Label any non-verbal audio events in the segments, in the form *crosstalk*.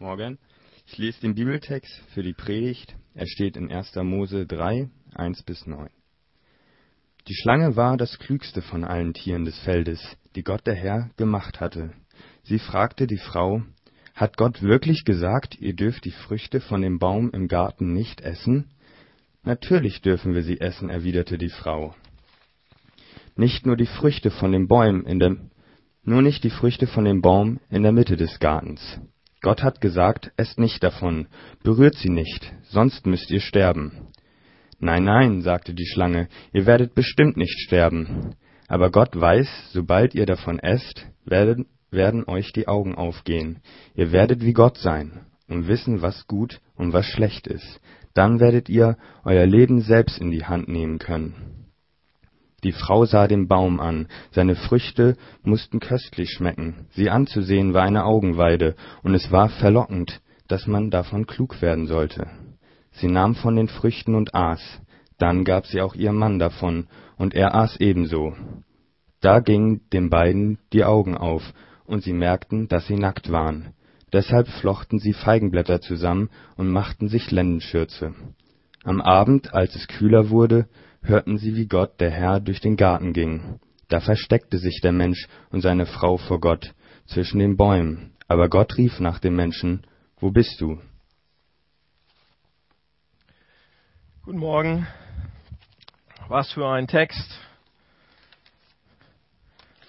Morgen. Ich lese den Bibeltext für die Predigt. Er steht in 1. Mose 3, 1 bis 9. Die Schlange war das klügste von allen Tieren des Feldes, die Gott der Herr gemacht hatte. Sie fragte die Frau, hat Gott wirklich gesagt, ihr dürft die Früchte von dem Baum im Garten nicht essen? Natürlich dürfen wir sie essen, erwiderte die Frau. Nicht nur die Früchte von den Bäumen in der, nur nicht die Früchte von dem Baum in der Mitte des Gartens. Gott hat gesagt, esst nicht davon, berührt sie nicht, sonst müsst ihr sterben. Nein, nein, sagte die Schlange, ihr werdet bestimmt nicht sterben. Aber Gott weiß, sobald ihr davon esst, werden, werden euch die Augen aufgehen. Ihr werdet wie Gott sein und wissen, was gut und was schlecht ist. Dann werdet ihr euer Leben selbst in die Hand nehmen können. Die Frau sah den Baum an, seine Früchte mussten köstlich schmecken, sie anzusehen war eine Augenweide, und es war verlockend, dass man davon klug werden sollte. Sie nahm von den Früchten und aß, dann gab sie auch ihrem Mann davon, und er aß ebenso. Da gingen den beiden die Augen auf, und sie merkten, dass sie nackt waren. Deshalb flochten sie Feigenblätter zusammen und machten sich Lendenschürze. Am Abend, als es kühler wurde, hörten sie, wie Gott, der Herr, durch den Garten ging. Da versteckte sich der Mensch und seine Frau vor Gott zwischen den Bäumen. Aber Gott rief nach dem Menschen, Wo bist du? Guten Morgen. Was für ein Text,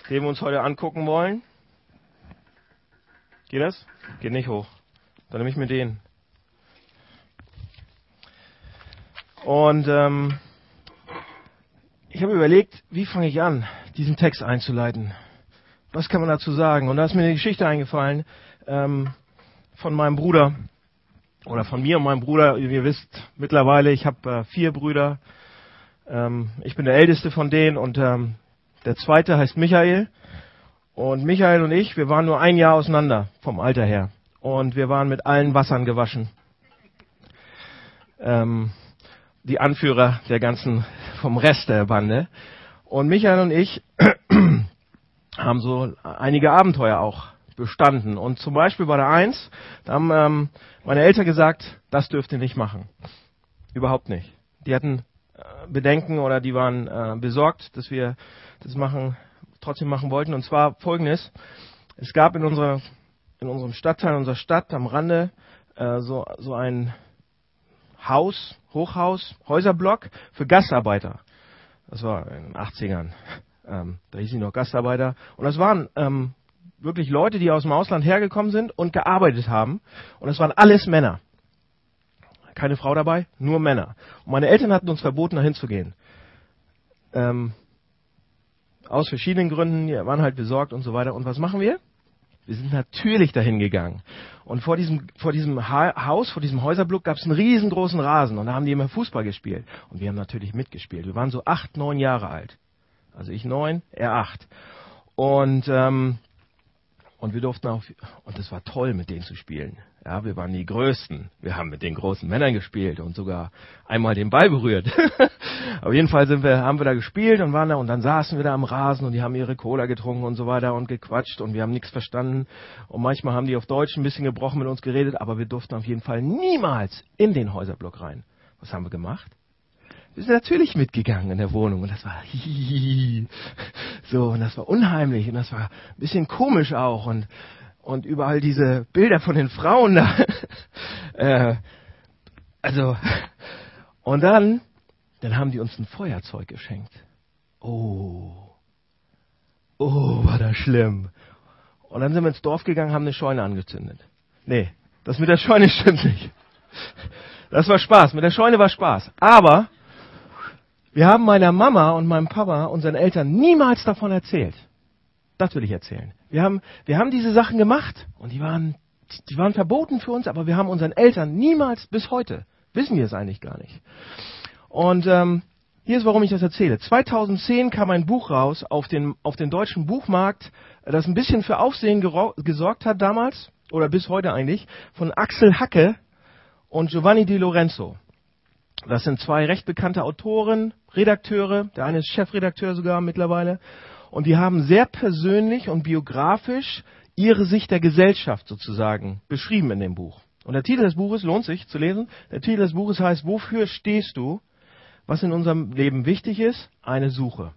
den wir uns heute angucken wollen. Geht das? Geht nicht hoch. Dann nehme ich mir den. Und ähm, ich habe überlegt, wie fange ich an, diesen Text einzuleiten? Was kann man dazu sagen? Und da ist mir eine Geschichte eingefallen ähm, von meinem Bruder oder von mir und meinem Bruder. Ihr wisst mittlerweile, ich habe äh, vier Brüder. Ähm, ich bin der älteste von denen und ähm, der zweite heißt Michael. Und Michael und ich, wir waren nur ein Jahr auseinander vom Alter her. Und wir waren mit allen Wassern gewaschen. Ähm, die Anführer der ganzen, vom Rest der Bande. Und Michael und ich *clears throat* haben so einige Abenteuer auch bestanden. Und zum Beispiel bei der Eins, da haben ähm, meine Eltern gesagt, das dürft ihr nicht machen. Überhaupt nicht. Die hatten äh, Bedenken oder die waren äh, besorgt, dass wir das machen, trotzdem machen wollten. Und zwar folgendes. Es gab in unserer, in unserem Stadtteil, in unserer Stadt am Rande, äh, so, so ein Haus, Hochhaus, Häuserblock für Gastarbeiter. Das war in den 80ern. Ähm, da hießen die noch Gastarbeiter. Und das waren ähm, wirklich Leute, die aus dem Ausland hergekommen sind und gearbeitet haben. Und das waren alles Männer. Keine Frau dabei, nur Männer. Und meine Eltern hatten uns verboten, dahin zu gehen. Ähm, aus verschiedenen Gründen, die waren halt besorgt und so weiter. Und was machen wir? Wir sind natürlich dahin gegangen. Und vor diesem, vor diesem ha Haus, vor diesem Häuserblock gab es einen riesengroßen Rasen und da haben die immer Fußball gespielt. Und wir haben natürlich mitgespielt. Wir waren so acht, neun Jahre alt. Also ich neun, er acht. Und ähm, und wir durften auch, und es war toll, mit denen zu spielen. Ja, wir waren die Größten. Wir haben mit den großen Männern gespielt und sogar einmal den Ball berührt. *laughs* Auf jeden Fall sind wir, haben wir da gespielt und waren da und dann saßen wir da am Rasen und die haben ihre Cola getrunken und so weiter und gequatscht und wir haben nichts verstanden. Und manchmal haben die auf Deutsch ein bisschen gebrochen mit uns geredet, aber wir durften auf jeden Fall niemals in den Häuserblock rein. Was haben wir gemacht? Wir sind natürlich mitgegangen in der Wohnung und das war *laughs* so und das war unheimlich und das war ein bisschen komisch auch und und überall diese Bilder von den Frauen da. *laughs* äh, also und dann dann haben die uns ein Feuerzeug geschenkt. Oh. Oh, war das schlimm. Und dann sind wir ins Dorf gegangen, haben eine Scheune angezündet. Nee, das mit der Scheune *laughs* stimmt nicht. Das war Spaß. Mit der Scheune war Spaß. Aber wir haben meiner Mama und meinem Papa, unseren Eltern, niemals davon erzählt. Das will ich erzählen. Wir haben, wir haben diese Sachen gemacht und die waren, die waren verboten für uns, aber wir haben unseren Eltern niemals bis heute, wissen wir es eigentlich gar nicht. Und ähm, hier ist, warum ich das erzähle. 2010 kam ein Buch raus auf den, auf den deutschen Buchmarkt, das ein bisschen für Aufsehen gesorgt hat damals, oder bis heute eigentlich, von Axel Hacke und Giovanni Di Lorenzo. Das sind zwei recht bekannte Autoren, Redakteure. Der eine ist Chefredakteur sogar mittlerweile. Und die haben sehr persönlich und biografisch ihre Sicht der Gesellschaft sozusagen beschrieben in dem Buch. Und der Titel des Buches lohnt sich zu lesen. Der Titel des Buches heißt, wofür stehst du? Was in unserem Leben wichtig ist? Eine Suche.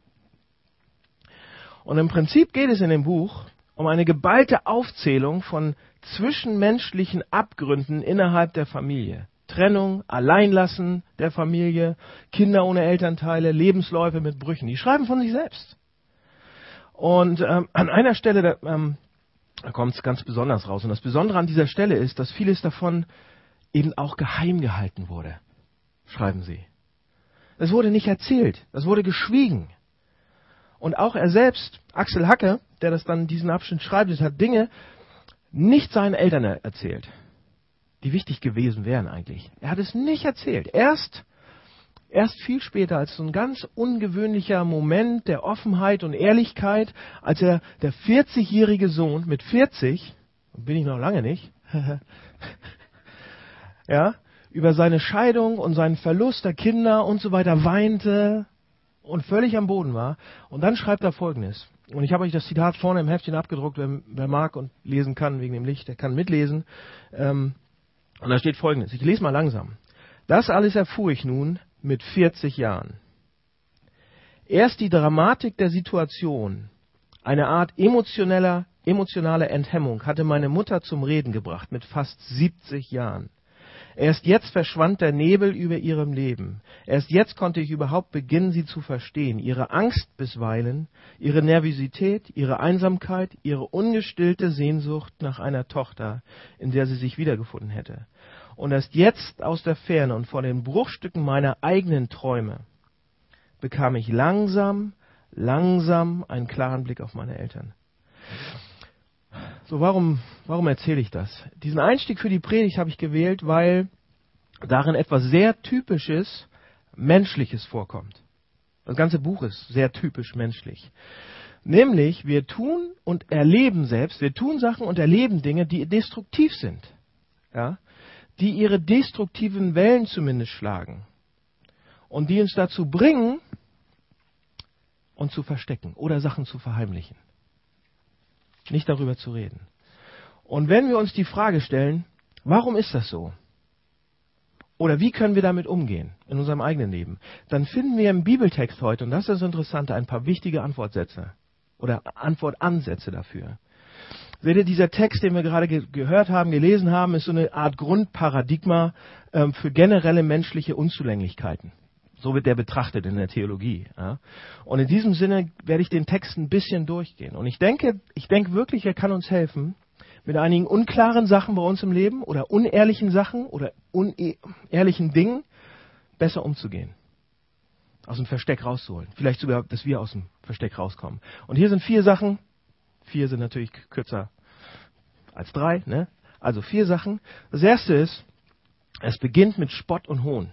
Und im Prinzip geht es in dem Buch um eine geballte Aufzählung von zwischenmenschlichen Abgründen innerhalb der Familie. Trennung, Alleinlassen der Familie, Kinder ohne Elternteile, Lebensläufe mit Brüchen. Die schreiben von sich selbst. Und ähm, an einer Stelle, da, ähm, kommt es ganz besonders raus. Und das Besondere an dieser Stelle ist, dass vieles davon eben auch geheim gehalten wurde, schreiben sie. Es wurde nicht erzählt, es wurde geschwiegen. Und auch er selbst, Axel Hacke, der das dann diesen Abschnitt schreibt, hat Dinge nicht seinen Eltern erzählt, die wichtig gewesen wären eigentlich. Er hat es nicht erzählt. Erst, erst viel später, als so ein ganz ungewöhnlicher Moment der Offenheit und Ehrlichkeit, als er, der 40-jährige Sohn mit 40, bin ich noch lange nicht, *laughs* ja, über seine Scheidung und seinen Verlust der Kinder und so weiter weinte und völlig am Boden war. Und dann schreibt er Folgendes. Und ich habe euch das Zitat vorne im Heftchen abgedruckt, wer, wer, mag und lesen kann wegen dem Licht, der kann mitlesen. Ähm, und da steht Folgendes. Ich lese mal langsam. Das alles erfuhr ich nun mit 40 Jahren. Erst die Dramatik der Situation, eine Art emotioneller, emotionale Enthemmung, hatte meine Mutter zum Reden gebracht mit fast 70 Jahren. Erst jetzt verschwand der Nebel über ihrem Leben. Erst jetzt konnte ich überhaupt beginnen, sie zu verstehen. Ihre Angst bisweilen, ihre Nervosität, ihre Einsamkeit, ihre ungestillte Sehnsucht nach einer Tochter, in der sie sich wiedergefunden hätte. Und erst jetzt aus der Ferne und vor den Bruchstücken meiner eigenen Träume bekam ich langsam, langsam einen klaren Blick auf meine Eltern. So, warum, warum erzähle ich das? Diesen Einstieg für die Predigt habe ich gewählt, weil darin etwas sehr Typisches, Menschliches vorkommt. Das ganze Buch ist sehr typisch menschlich. Nämlich, wir tun und erleben selbst, wir tun Sachen und erleben Dinge, die destruktiv sind. Ja? Die ihre destruktiven Wellen zumindest schlagen. Und die uns dazu bringen, uns zu verstecken oder Sachen zu verheimlichen nicht darüber zu reden. Und wenn wir uns die Frage stellen, warum ist das so? Oder wie können wir damit umgehen in unserem eigenen Leben? Dann finden wir im Bibeltext heute, und das ist das Interessante, ein paar wichtige Antwortsätze oder Antwortansätze dafür. Seht ihr, dieser Text, den wir gerade ge gehört haben, gelesen haben, ist so eine Art Grundparadigma ähm, für generelle menschliche Unzulänglichkeiten. So wird der betrachtet in der Theologie. Ja. Und in diesem Sinne werde ich den Text ein bisschen durchgehen. Und ich denke, ich denke wirklich, er kann uns helfen, mit einigen unklaren Sachen bei uns im Leben oder unehrlichen Sachen oder unehrlichen Dingen besser umzugehen. Aus dem Versteck rauszuholen. Vielleicht sogar, dass wir aus dem Versteck rauskommen. Und hier sind vier Sachen. Vier sind natürlich kürzer als drei. Ne? Also vier Sachen. Das erste ist, es beginnt mit Spott und Hohn.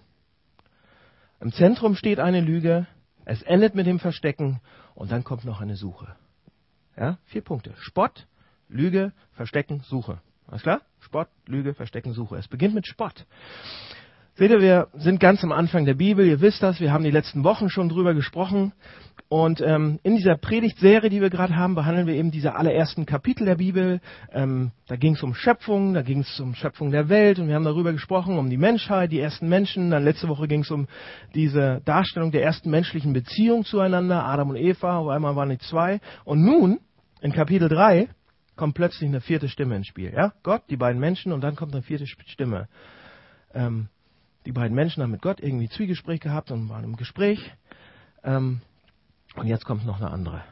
Im Zentrum steht eine Lüge, es endet mit dem Verstecken und dann kommt noch eine Suche. Ja, vier Punkte. Spott, Lüge, Verstecken, Suche. Alles klar? Spott, Lüge, Verstecken, Suche. Es beginnt mit Spott. Seht ihr, wir sind ganz am Anfang der Bibel, ihr wisst das, wir haben die letzten Wochen schon drüber gesprochen. Und ähm, in dieser Predigtserie, die wir gerade haben, behandeln wir eben diese allerersten Kapitel der Bibel. Ähm, da ging es um Schöpfung, da ging es um Schöpfung der Welt und wir haben darüber gesprochen, um die Menschheit, die ersten Menschen. Dann letzte Woche ging es um diese Darstellung der ersten menschlichen Beziehung zueinander, Adam und Eva, auf einmal waren die zwei. Und nun, in Kapitel 3, kommt plötzlich eine vierte Stimme ins Spiel. Ja? Gott, die beiden Menschen und dann kommt eine vierte Stimme. Ähm, die beiden Menschen haben mit Gott irgendwie Zwiegespräch gehabt und waren im Gespräch. Ähm, und jetzt kommt noch eine andere.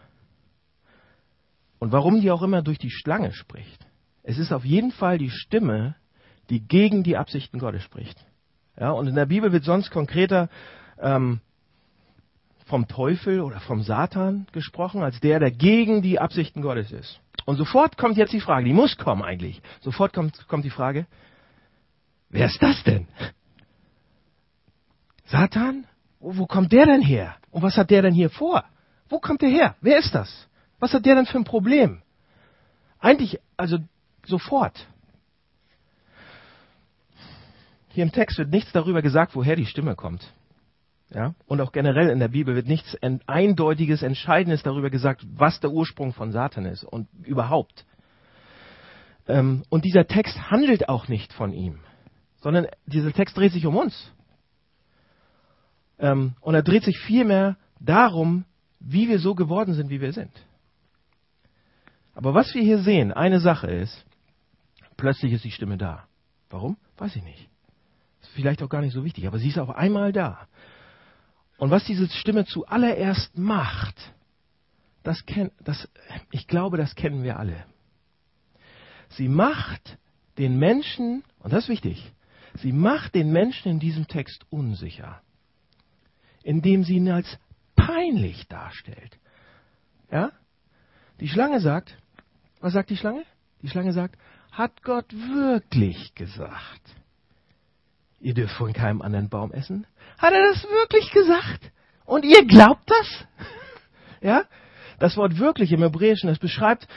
Und warum die auch immer durch die Schlange spricht. Es ist auf jeden Fall die Stimme, die gegen die Absichten Gottes spricht. Ja, und in der Bibel wird sonst konkreter ähm, vom Teufel oder vom Satan gesprochen, als der, der gegen die Absichten Gottes ist. Und sofort kommt jetzt die Frage, die muss kommen eigentlich. Sofort kommt, kommt die Frage, wer ist das denn? Satan? Wo, kommt der denn her? Und was hat der denn hier vor? Wo kommt der her? Wer ist das? Was hat der denn für ein Problem? Eigentlich, also sofort. Hier im Text wird nichts darüber gesagt, woher die Stimme kommt. Ja? Und auch generell in der Bibel wird nichts Eindeutiges, Entscheidendes darüber gesagt, was der Ursprung von Satan ist und überhaupt. Ähm, und dieser Text handelt auch nicht von ihm, sondern dieser Text dreht sich um uns. Ähm, und er dreht sich vielmehr darum, wie wir so geworden sind, wie wir sind. Aber was wir hier sehen, eine Sache ist, plötzlich ist die Stimme da. Warum? Weiß ich nicht. Ist vielleicht auch gar nicht so wichtig, aber sie ist auf einmal da. Und was diese Stimme zuallererst macht, das kennt, das, ich glaube, das kennen wir alle. Sie macht den Menschen, und das ist wichtig, sie macht den Menschen in diesem Text unsicher, indem sie ihn als peinlich darstellt. Ja? Die Schlange sagt, was sagt die Schlange? Die Schlange sagt, hat Gott wirklich gesagt? Ihr dürft von keinem anderen Baum essen? Hat er das wirklich gesagt? Und ihr glaubt das? *laughs* ja? Das Wort wirklich im Hebräischen, das beschreibt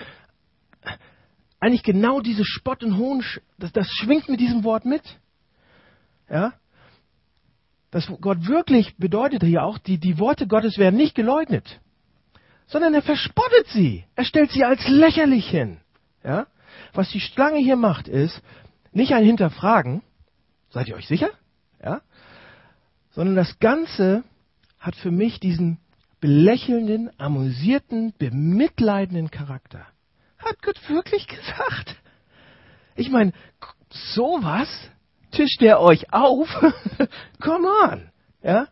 eigentlich genau diese Spott und Hohn, das, das schwingt mit diesem Wort mit. Ja? Das Gott wirklich bedeutet hier auch, die, die Worte Gottes werden nicht geleugnet, sondern er verspottet sie. Er stellt sie als lächerlich hin. Ja? Was die Schlange hier macht, ist nicht ein Hinterfragen, seid ihr euch sicher? Ja? Sondern das Ganze hat für mich diesen belächelnden, amüsierten, bemitleidenden Charakter. Hat Gott wirklich gesagt? Ich meine, sowas tischt er euch auf? *laughs* Come on. Ja?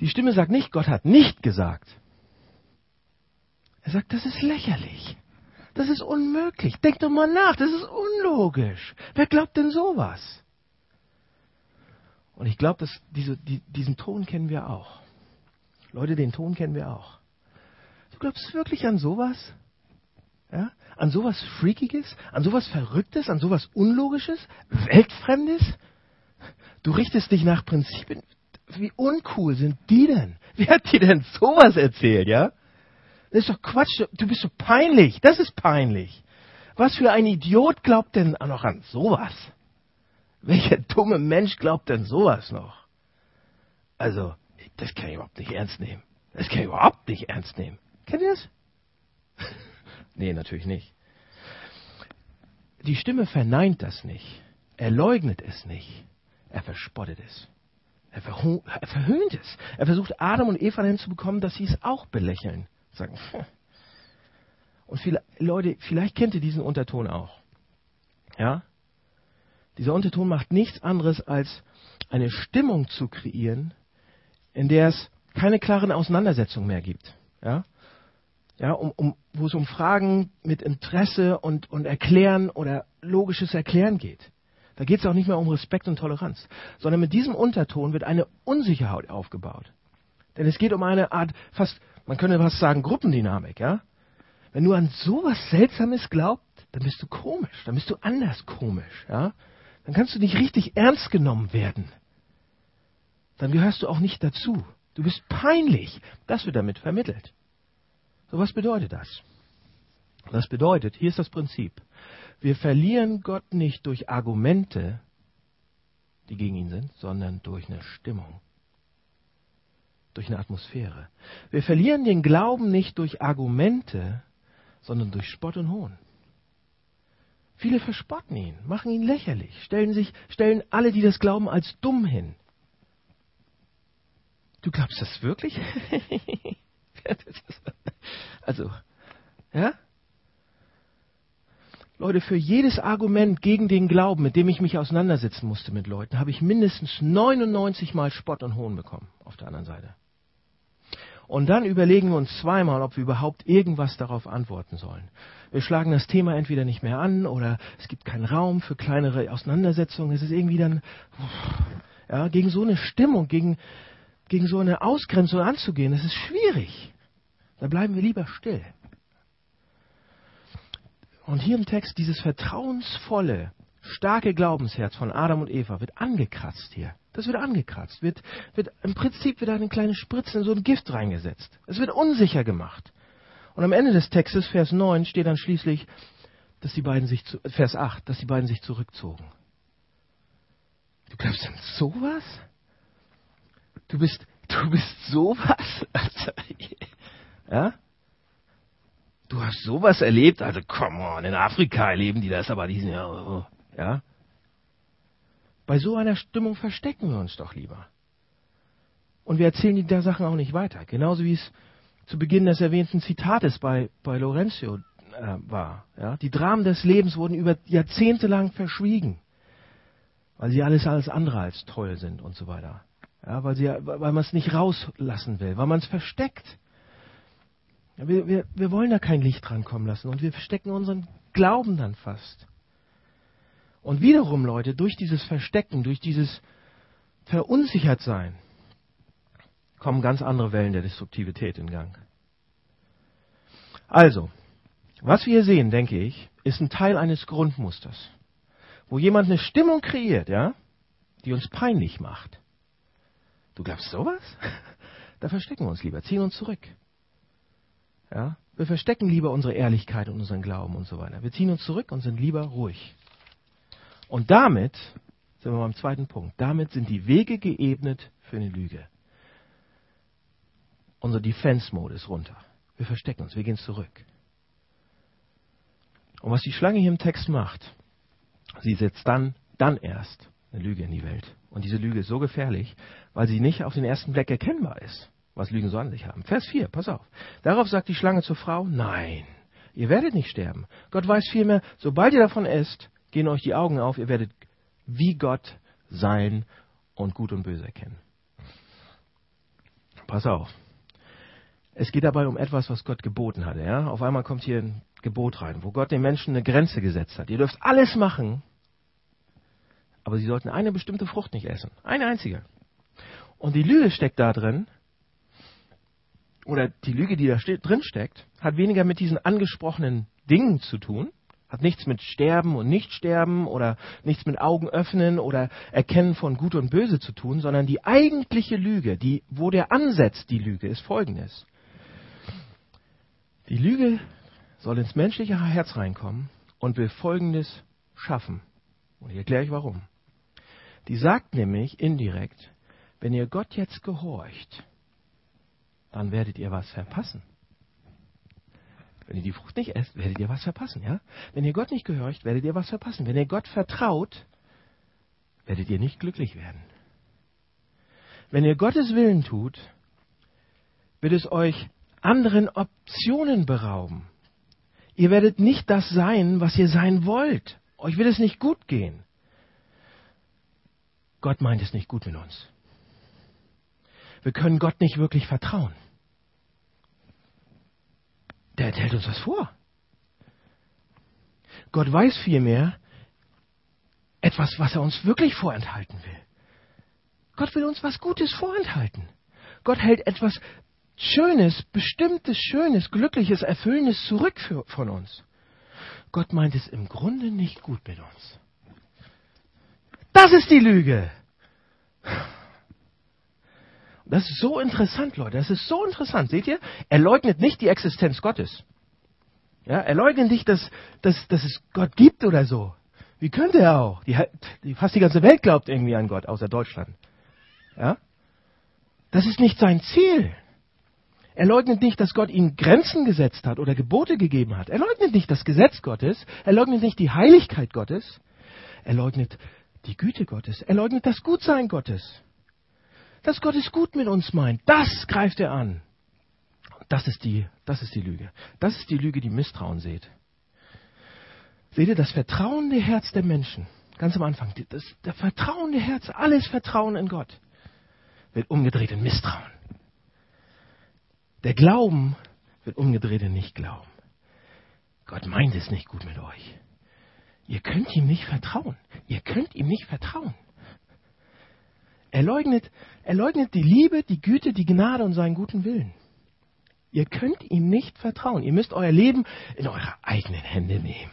Die Stimme sagt nicht, Gott hat nicht gesagt. Er sagt, das ist lächerlich. Das ist unmöglich. Denkt doch mal nach, das ist unlogisch. Wer glaubt denn sowas? Und ich glaube, diese, die, diesen Ton kennen wir auch. Leute, den Ton kennen wir auch. Du glaubst wirklich an sowas? Ja? An sowas Freakiges? An sowas Verrücktes? An sowas Unlogisches? Weltfremdes? Du richtest dich nach Prinzipien. Wie uncool sind die denn? *laughs* Wer hat dir denn sowas erzählt, ja? Das ist doch Quatsch. Du bist so peinlich. Das ist peinlich. Was für ein Idiot glaubt denn noch an sowas? Welcher dumme Mensch glaubt denn sowas noch? Also, das kann ich überhaupt nicht ernst nehmen. Das kann ich überhaupt nicht ernst nehmen. Kennt ihr das? *laughs* nee, natürlich nicht. Die Stimme verneint das nicht. Er leugnet es nicht. Er verspottet es. Er, er verhöhnt es. Er versucht Adam und Eva hinzubekommen, dass sie es auch belächeln. Sagen, und viele Leute, vielleicht kennt ihr diesen Unterton auch. Ja? Dieser Unterton macht nichts anderes als eine Stimmung zu kreieren, in der es keine klaren Auseinandersetzungen mehr gibt. Ja? Ja, um, um, wo es um Fragen mit Interesse und, und Erklären oder logisches Erklären geht. Da geht es auch nicht mehr um Respekt und Toleranz, sondern mit diesem Unterton wird eine Unsicherheit aufgebaut. Denn es geht um eine Art fast man könnte was sagen, Gruppendynamik, ja? Wenn du an sowas Seltsames glaubst, dann bist du komisch, dann bist du anders komisch, ja? Dann kannst du nicht richtig ernst genommen werden. Dann gehörst du auch nicht dazu. Du bist peinlich. Das wird damit vermittelt. So was bedeutet das? Das bedeutet, hier ist das Prinzip. Wir verlieren Gott nicht durch Argumente, die gegen ihn sind, sondern durch eine Stimmung durch eine Atmosphäre. Wir verlieren den Glauben nicht durch Argumente, sondern durch Spott und Hohn. Viele verspotten ihn, machen ihn lächerlich, stellen sich, stellen alle, die das glauben, als dumm hin. Du glaubst das wirklich? *laughs* *laughs* also, ja? Leute, für jedes Argument gegen den Glauben, mit dem ich mich auseinandersetzen musste mit Leuten, habe ich mindestens 99 Mal Spott und Hohn bekommen auf der anderen Seite. Und dann überlegen wir uns zweimal, ob wir überhaupt irgendwas darauf antworten sollen. Wir schlagen das Thema entweder nicht mehr an oder es gibt keinen Raum für kleinere Auseinandersetzungen. Es ist irgendwie dann, ja, gegen so eine Stimmung, gegen, gegen so eine Ausgrenzung anzugehen, das ist schwierig. Da bleiben wir lieber still. Und hier im Text dieses vertrauensvolle, starke Glaubensherz von Adam und Eva wird angekratzt hier. Das wird angekratzt. Wird, wird, Im Prinzip wird da eine kleine Spritze in so ein Gift reingesetzt. Es wird unsicher gemacht. Und am Ende des Textes, Vers 9, steht dann schließlich, dass die beiden sich, zu, Vers 8, dass die beiden sich zurückzogen. Du glaubst an sowas? Du bist, du bist sowas? *laughs* ja? Du hast sowas erlebt? Also, come on, in Afrika erleben die das, aber die sind ja, oh, ja. Bei so einer Stimmung verstecken wir uns doch lieber. Und wir erzählen die Sachen auch nicht weiter. Genauso wie es zu Beginn des erwähnten Zitates bei, bei Lorenzo äh, war. Ja? Die Dramen des Lebens wurden über Jahrzehnte lang verschwiegen, weil sie alles alles andere als toll sind und so weiter. Ja, weil, sie, weil man es nicht rauslassen will, weil man es versteckt. Wir, wir, wir wollen da kein Licht dran kommen lassen und wir verstecken unseren Glauben dann fast. Und wiederum, Leute, durch dieses Verstecken, durch dieses Verunsichertsein, kommen ganz andere Wellen der Destruktivität in Gang. Also, was wir hier sehen, denke ich, ist ein Teil eines Grundmusters, wo jemand eine Stimmung kreiert, ja, die uns peinlich macht. Du glaubst sowas? *laughs* Da verstecken wir uns lieber, ziehen uns zurück. Ja, wir verstecken lieber unsere Ehrlichkeit und unseren Glauben und so weiter. Wir ziehen uns zurück und sind lieber ruhig. Und damit sind wir beim zweiten Punkt. Damit sind die Wege geebnet für eine Lüge. Unser Defense-Mode ist runter. Wir verstecken uns, wir gehen zurück. Und was die Schlange hier im Text macht, sie setzt dann, dann erst eine Lüge in die Welt. Und diese Lüge ist so gefährlich, weil sie nicht auf den ersten Blick erkennbar ist, was Lügen so an sich haben. Vers 4, pass auf. Darauf sagt die Schlange zur Frau, nein, ihr werdet nicht sterben. Gott weiß vielmehr, sobald ihr davon esst, gehen euch die Augen auf, ihr werdet wie Gott sein und Gut und Böse erkennen. Pass auf. Es geht dabei um etwas, was Gott geboten hatte. Ja? Auf einmal kommt hier ein Gebot rein, wo Gott den Menschen eine Grenze gesetzt hat. Ihr dürft alles machen, aber sie sollten eine bestimmte Frucht nicht essen. Eine einzige. Und die Lüge steckt da drin, oder die Lüge, die da drin steckt, hat weniger mit diesen angesprochenen Dingen zu tun, hat nichts mit Sterben und Nichtsterben oder nichts mit Augen öffnen oder Erkennen von Gut und Böse zu tun, sondern die eigentliche Lüge, die, wo der ansetzt, die Lüge, ist folgendes. Die Lüge soll ins menschliche Herz reinkommen und will folgendes schaffen. Und ich erkläre euch warum. Die sagt nämlich indirekt, wenn ihr Gott jetzt gehorcht, dann werdet ihr was verpassen. Wenn ihr die Frucht nicht esst, werdet ihr was verpassen, ja? Wenn ihr Gott nicht gehorcht, werdet ihr was verpassen. Wenn ihr Gott vertraut, werdet ihr nicht glücklich werden. Wenn ihr Gottes Willen tut, wird es euch anderen Optionen berauben. Ihr werdet nicht das sein, was ihr sein wollt. Euch wird es nicht gut gehen. Gott meint es nicht gut mit uns. Wir können Gott nicht wirklich vertrauen. Der erzählt uns was vor. Gott weiß vielmehr etwas, was er uns wirklich vorenthalten will. Gott will uns was Gutes vorenthalten. Gott hält etwas Schönes, Bestimmtes, Schönes, Glückliches, Erfüllendes zurück für, von uns. Gott meint es im Grunde nicht gut mit uns. Das ist die Lüge. Das ist so interessant, Leute. Das ist so interessant. Seht ihr? Er leugnet nicht die Existenz Gottes. Ja, er leugnet nicht, dass, dass, dass es Gott gibt oder so. Wie könnte er auch? Die, die, fast die ganze Welt glaubt irgendwie an Gott, außer Deutschland. Ja? Das ist nicht sein Ziel. Er leugnet nicht, dass Gott ihnen Grenzen gesetzt hat oder Gebote gegeben hat. Er leugnet nicht das Gesetz Gottes. Er leugnet nicht die Heiligkeit Gottes. Er leugnet die Güte Gottes. Er leugnet das Gutsein Gottes. Dass Gott es gut mit uns meint, das greift er an. Das ist die, das ist die Lüge. Das ist die Lüge, die Misstrauen seht. Seht ihr, das vertrauende Herz der Menschen, ganz am Anfang, das, der vertrauende Herz, alles Vertrauen in Gott, wird umgedreht in Misstrauen. Der Glauben wird umgedreht in Nicht-Glauben. Gott meint es nicht gut mit euch. Ihr könnt ihm nicht vertrauen. Ihr könnt ihm nicht vertrauen. Er leugnet, er leugnet die Liebe, die Güte, die Gnade und seinen guten Willen. Ihr könnt ihm nicht vertrauen. Ihr müsst euer Leben in eure eigenen Hände nehmen.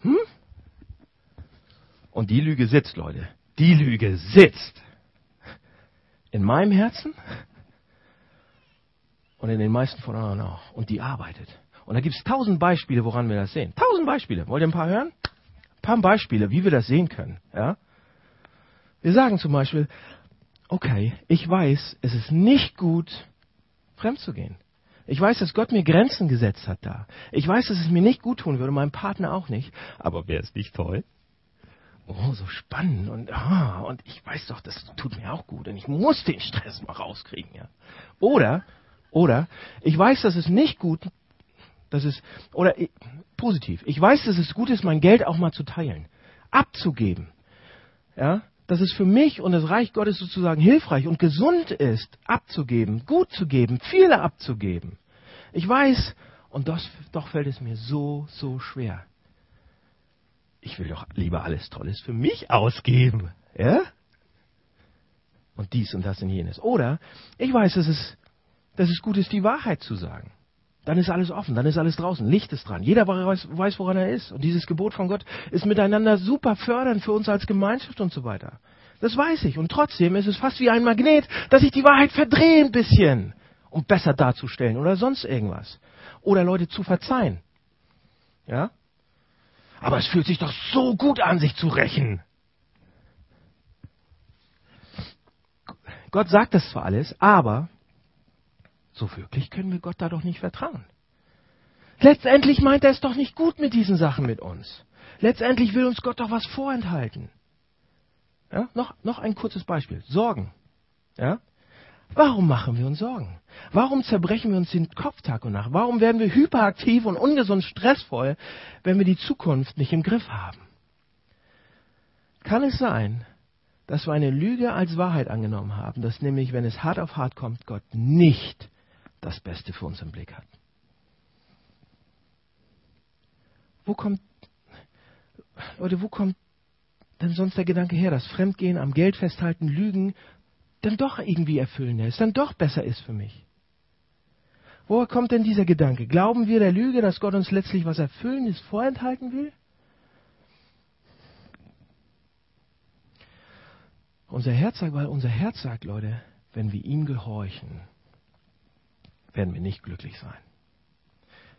Hm? Und die Lüge sitzt, Leute. Die Lüge sitzt. In meinem Herzen und in den meisten von anderen auch. Und die arbeitet. Und da gibt es tausend Beispiele, woran wir das sehen. Tausend Beispiele. Wollt ihr ein paar hören? Ein paar Beispiele, wie wir das sehen können. Ja? Wir sagen zum Beispiel, okay, ich weiß, es ist nicht gut, fremd zu gehen. Ich weiß, dass Gott mir Grenzen gesetzt hat da. Ich weiß, dass es mir nicht gut tun würde, meinem Partner auch nicht. Aber wäre es nicht toll? Oh, so spannend und ah, und ich weiß doch, das tut mir auch gut und ich muss den Stress mal rauskriegen, ja. Oder oder ich weiß, dass es nicht gut, dass es oder positiv. Ich weiß, dass es gut ist, mein Geld auch mal zu teilen, abzugeben. Ja? Dass es für mich und das Reich Gottes sozusagen hilfreich und gesund ist, abzugeben, gut zu geben, viele abzugeben. Ich weiß, und das, doch fällt es mir so, so schwer. Ich will doch lieber alles Tolles für mich ausgeben. Ja? Und dies und das und jenes. Oder ich weiß, dass es, dass es gut ist, die Wahrheit zu sagen. Dann ist alles offen, dann ist alles draußen, Licht ist dran. Jeder weiß, weiß, woran er ist. Und dieses Gebot von Gott ist miteinander super fördernd für uns als Gemeinschaft und so weiter. Das weiß ich. Und trotzdem ist es fast wie ein Magnet, dass ich die Wahrheit verdrehe ein bisschen, um besser darzustellen oder sonst irgendwas. Oder Leute zu verzeihen. Ja? Aber es fühlt sich doch so gut an, sich zu rächen. Gott sagt das zwar alles, aber so wirklich können wir Gott da doch nicht vertrauen. Letztendlich meint er es doch nicht gut mit diesen Sachen mit uns. Letztendlich will uns Gott doch was vorenthalten. Ja, noch, noch ein kurzes Beispiel. Sorgen. Ja? Warum machen wir uns Sorgen? Warum zerbrechen wir uns den Kopf Tag und Nacht? Warum werden wir hyperaktiv und ungesund stressvoll, wenn wir die Zukunft nicht im Griff haben? Kann es sein, dass wir eine Lüge als Wahrheit angenommen haben, dass nämlich, wenn es hart auf hart kommt, Gott nicht das Beste für uns im Blick hat. Wo kommt, Leute, wo kommt denn sonst der Gedanke her, dass Fremdgehen, am Geld festhalten, Lügen dann doch irgendwie erfüllender ist, dann doch besser ist für mich? Woher kommt denn dieser Gedanke? Glauben wir der Lüge, dass Gott uns letztlich was Erfüllendes vorenthalten will? Unser Herz sagt, weil unser Herz sagt, Leute, wenn wir ihm gehorchen, werden wir nicht glücklich sein.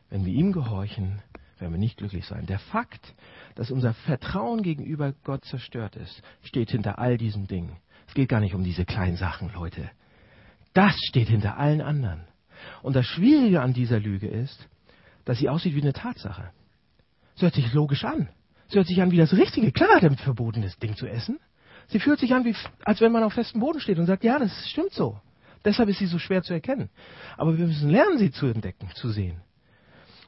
Wenn wir ihm gehorchen, werden wir nicht glücklich sein. Der Fakt, dass unser Vertrauen gegenüber Gott zerstört ist, steht hinter all diesen Dingen. Es geht gar nicht um diese kleinen Sachen, Leute. Das steht hinter allen anderen. Und das Schwierige an dieser Lüge ist, dass sie aussieht wie eine Tatsache. Sie hört sich logisch an. Sie hört sich an wie das Richtige. Klar, damit verboten ist, Ding zu essen. Sie fühlt sich an, wie, als wenn man auf festem Boden steht und sagt, ja, das stimmt so. Deshalb ist sie so schwer zu erkennen. Aber wir müssen lernen, sie zu entdecken, zu sehen.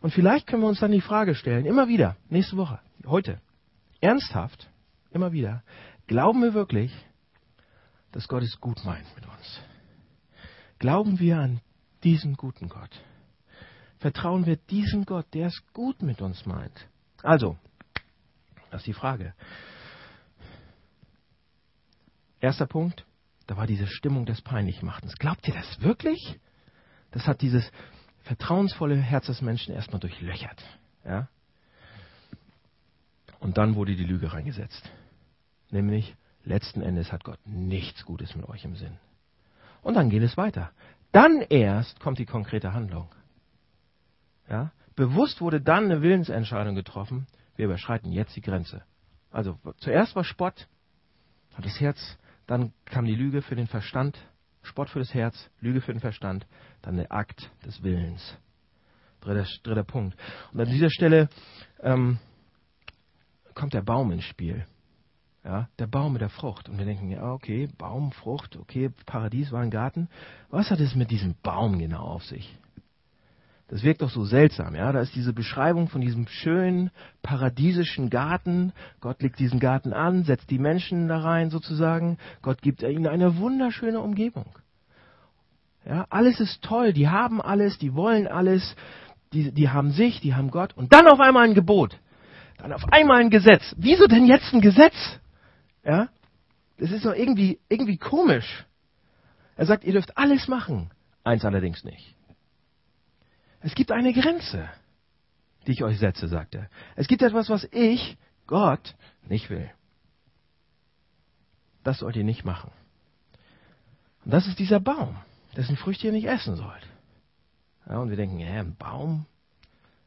Und vielleicht können wir uns dann die Frage stellen, immer wieder, nächste Woche, heute, ernsthaft, immer wieder, glauben wir wirklich, dass Gott es gut meint mit uns? Glauben wir an diesen guten Gott? Vertrauen wir diesem Gott, der es gut mit uns meint? Also, das ist die Frage. Erster Punkt, da war diese Stimmung des Peinlichmachtens. Glaubt ihr das wirklich? Das hat dieses vertrauensvolle Herz des Menschen erstmal durchlöchert. Ja? Und dann wurde die Lüge reingesetzt. Nämlich, letzten Endes hat Gott nichts Gutes mit euch im Sinn. Und dann geht es weiter. Dann erst kommt die konkrete Handlung. Ja? Bewusst wurde dann eine Willensentscheidung getroffen, wir überschreiten jetzt die Grenze. Also zuerst war Spott, hat das Herz dann kam die Lüge für den Verstand, Spott für das Herz, Lüge für den Verstand, dann der Akt des Willens. Dritter, dritter Punkt. Und an dieser Stelle ähm, kommt der Baum ins Spiel. Ja, der Baum mit der Frucht. Und wir denken, ja, okay, Baum, Frucht, okay, Paradies war ein Garten. Was hat es mit diesem Baum genau auf sich? Das wirkt doch so seltsam, ja. Da ist diese Beschreibung von diesem schönen paradiesischen Garten. Gott legt diesen Garten an, setzt die Menschen da rein sozusagen. Gott gibt ihnen eine wunderschöne Umgebung. Ja, alles ist toll. Die haben alles, die wollen alles. Die, die haben sich, die haben Gott. Und dann auf einmal ein Gebot. Dann auf einmal ein Gesetz. Wieso denn jetzt ein Gesetz? Ja, das ist doch irgendwie, irgendwie komisch. Er sagt, ihr dürft alles machen. Eins allerdings nicht. Es gibt eine Grenze, die ich euch setze, sagt er. Es gibt etwas, was ich, Gott, nicht will. Das sollt ihr nicht machen. Und das ist dieser Baum, dessen Früchte ihr nicht essen sollt. Ja, und wir denken, ja, ein Baum,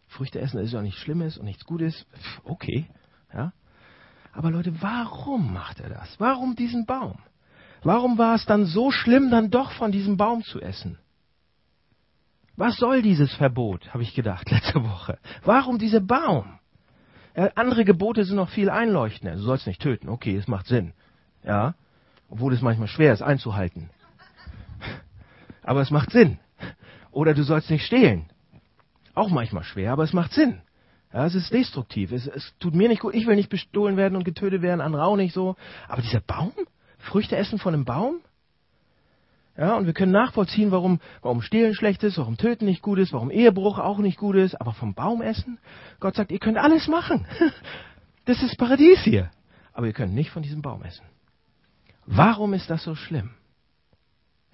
Früchte essen ist ja nichts Schlimmes und nichts Gutes. Okay, ja. Aber Leute, warum macht er das? Warum diesen Baum? Warum war es dann so schlimm, dann doch von diesem Baum zu essen? Was soll dieses Verbot, habe ich gedacht *laughs* letzte Woche. Warum dieser Baum? Ja, andere Gebote sind noch viel einleuchtender. Du sollst nicht töten. Okay, es macht Sinn. Ja, obwohl es manchmal schwer ist einzuhalten. *laughs* Aber es macht Sinn. Oder du sollst nicht stehlen. Auch manchmal schwer, aber es macht Sinn. Ja, es ist destruktiv. Es, es tut mir nicht gut. Ich will nicht bestohlen werden und getötet werden, andere auch nicht so. Aber dieser Baum? Früchte essen von einem Baum? Ja, und wir können nachvollziehen, warum, warum Stehlen schlecht ist, warum Töten nicht gut ist, warum Ehebruch auch nicht gut ist, aber vom Baum essen? Gott sagt, ihr könnt alles machen. *laughs* Das ist Paradies hier. Aber ihr könnt nicht von diesem Baum essen. Warum ist das so schlimm?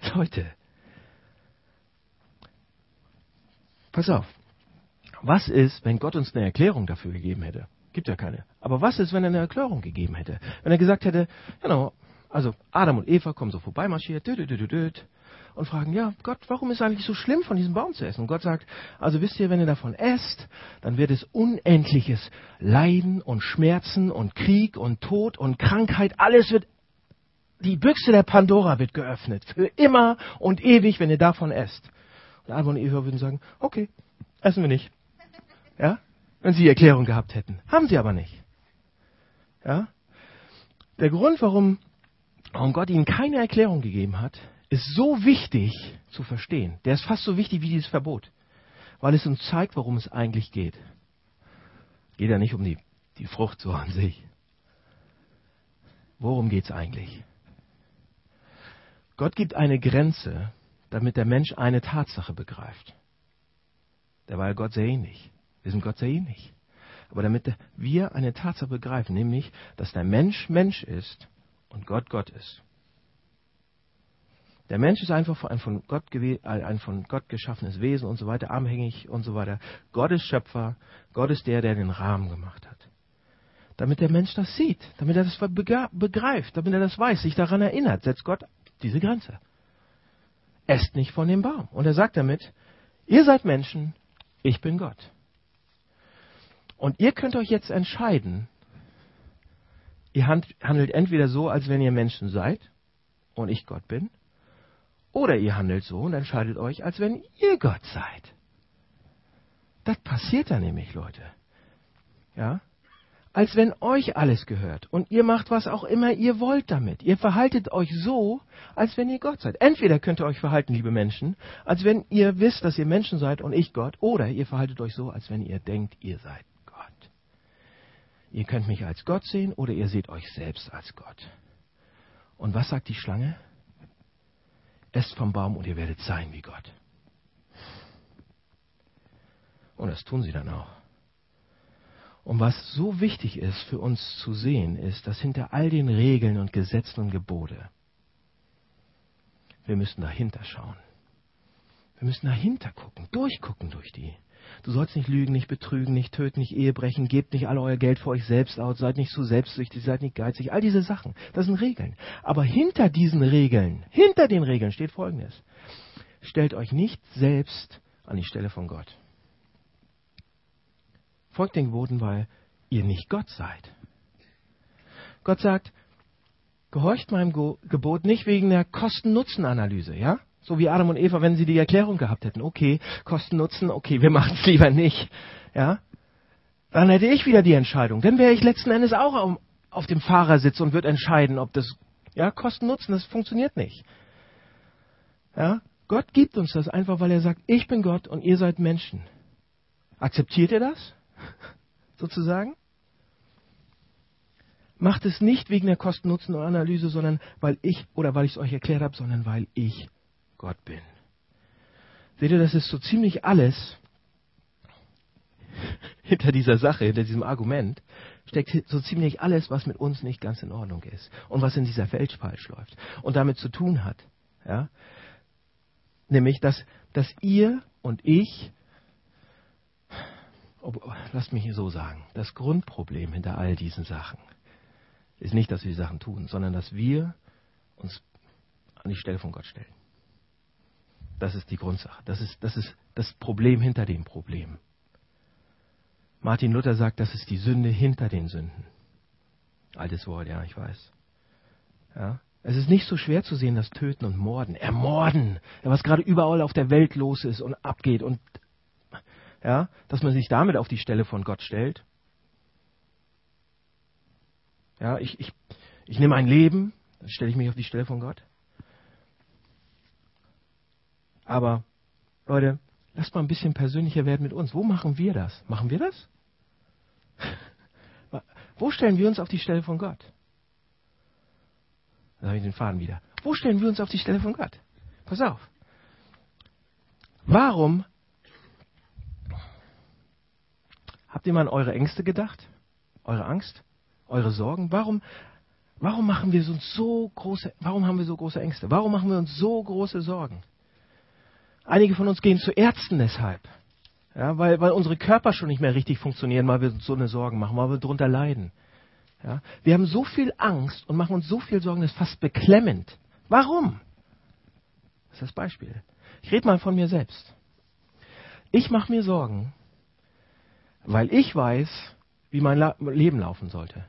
*laughs* Leute, pass auf. Was ist, wenn Gott uns eine Erklärung dafür gegeben hätte? Gibt ja keine. Aber was ist, wenn er eine Erklärung gegeben hätte? Wenn er gesagt hätte, genau, also Adam und Eva kommen so vorbeimarschiert und fragen, ja, Gott, warum ist es eigentlich so schlimm, von diesem Baum zu essen? Und Gott sagt, also wisst ihr, wenn ihr davon esst, dann wird es unendliches Leiden und Schmerzen und Krieg und Tod und Krankheit, alles wird, die Büchse der Pandora wird geöffnet, für immer und ewig, wenn ihr davon esst. Und Adam und Eva würden sagen, okay, essen wir nicht. Ja? Wenn sie Erklärung gehabt hätten. Haben sie aber nicht. Ja? Der Grund, warum, warum Gott ihnen keine Erklärung gegeben hat, ist so wichtig zu verstehen. Der ist fast so wichtig wie dieses Verbot. Weil es uns zeigt, worum es eigentlich geht. Geht ja nicht um die, die Frucht so an sich. Worum geht es eigentlich? Gott gibt eine Grenze, damit der Mensch eine Tatsache begreift. Der war ja Gott sehr ähnlich. Wir sind Gott sehr ähnlich. Aber damit wir eine Tatsache begreifen, nämlich, dass der Mensch Mensch ist und Gott Gott ist. Der Mensch ist einfach ein von Gott, ein von Gott geschaffenes Wesen und so weiter, armhängig und so weiter. Gott ist Schöpfer, Gott ist der, der den Rahmen gemacht hat. Damit der Mensch das sieht, damit er das begreift, damit er das weiß, sich daran erinnert, setzt Gott diese Grenze. Esst nicht von dem Baum. Und er sagt damit, ihr seid Menschen, ich bin Gott. Und ihr könnt euch jetzt entscheiden. Ihr handelt entweder so, als wenn ihr Menschen seid und ich Gott bin, oder ihr handelt so und entscheidet euch, als wenn ihr Gott seid. Das passiert da nämlich, Leute. Ja? Als wenn euch alles gehört und ihr macht was auch immer ihr wollt damit. Ihr verhaltet euch so, als wenn ihr Gott seid. Entweder könnt ihr euch verhalten, liebe Menschen, als wenn ihr wisst, dass ihr Menschen seid und ich Gott, oder ihr verhaltet euch so, als wenn ihr denkt, ihr seid Ihr könnt mich als Gott sehen oder ihr seht euch selbst als Gott. Und was sagt die Schlange? Esst vom Baum und ihr werdet sein wie Gott. Und das tun sie dann auch. Und was so wichtig ist für uns zu sehen, ist, dass hinter all den Regeln und Gesetzen und Gebote, wir müssen dahinter schauen. Wir müssen dahinter gucken, durchgucken durch die. Du sollst nicht lügen, nicht betrügen, nicht töten, nicht Ehe brechen, gebt nicht all euer Geld für euch selbst aus, seid nicht zu selbstsüchtig, seid nicht geizig. All diese Sachen, das sind Regeln. Aber hinter diesen Regeln, hinter den Regeln steht Folgendes. Stellt euch nicht selbst an die Stelle von Gott. Folgt den Geboten, weil ihr nicht Gott seid. Gott sagt, gehorcht meinem Gebot nicht wegen der Kosten-Nutzen-Analyse, ja? So wie Adam und Eva, wenn sie die Erklärung gehabt hätten. Okay, Kosten Nutzen, okay, wir machen es lieber nicht. Ja? Dann hätte ich wieder die Entscheidung. Dann wäre ich letzten Endes auch auf dem Fahrersitz und würde entscheiden, ob das, ja, Kosten Nutzen, das funktioniert nicht. Ja? Gott gibt uns das einfach, weil er sagt, ich bin Gott und ihr seid Menschen. Akzeptiert ihr das? *laughs* Sozusagen? Macht es nicht wegen der Kosten-Nutzen-Analyse, sondern weil ich, oder weil ich es euch erklärt habe, sondern weil ich Gott bin. Seht ihr, das ist so ziemlich alles *laughs* hinter dieser Sache, hinter diesem Argument, steckt so ziemlich alles, was mit uns nicht ganz in Ordnung ist und was in dieser Welt falsch läuft und damit zu tun hat. Ja? Nämlich, dass, dass ihr und ich, ob, lasst mich so sagen, das Grundproblem hinter all diesen Sachen ist nicht, dass wir die Sachen tun, sondern dass wir uns an die Stelle von Gott stellen. Das ist die Grundsache. Das ist, das ist das Problem hinter dem Problem. Martin Luther sagt, das ist die Sünde hinter den Sünden. Altes Wort, ja, ich weiß. Ja? Es ist nicht so schwer zu sehen, dass Töten und Morden, Ermorden, was gerade überall auf der Welt los ist und abgeht und ja, dass man sich damit auf die Stelle von Gott stellt. Ja, ich, ich, ich nehme ein Leben, dann stelle ich mich auf die Stelle von Gott. Aber, Leute, lasst mal ein bisschen persönlicher werden mit uns. Wo machen wir das? Machen wir das? *laughs* Wo stellen wir uns auf die Stelle von Gott? Da habe ich den Faden wieder. Wo stellen wir uns auf die Stelle von Gott? Pass auf. Warum habt ihr mal an eure Ängste gedacht? Eure Angst? Eure Sorgen? Warum, warum machen wir uns so große, warum haben wir so große Ängste? Warum machen wir uns so große Sorgen? Einige von uns gehen zu Ärzten deshalb. Ja, weil, weil unsere Körper schon nicht mehr richtig funktionieren, weil wir uns so eine Sorgen machen, weil wir darunter leiden. Ja, wir haben so viel Angst und machen uns so viel Sorgen, das ist fast beklemmend. Warum? Das ist das Beispiel. Ich rede mal von mir selbst. Ich mache mir Sorgen, weil ich weiß, wie mein Leben laufen sollte.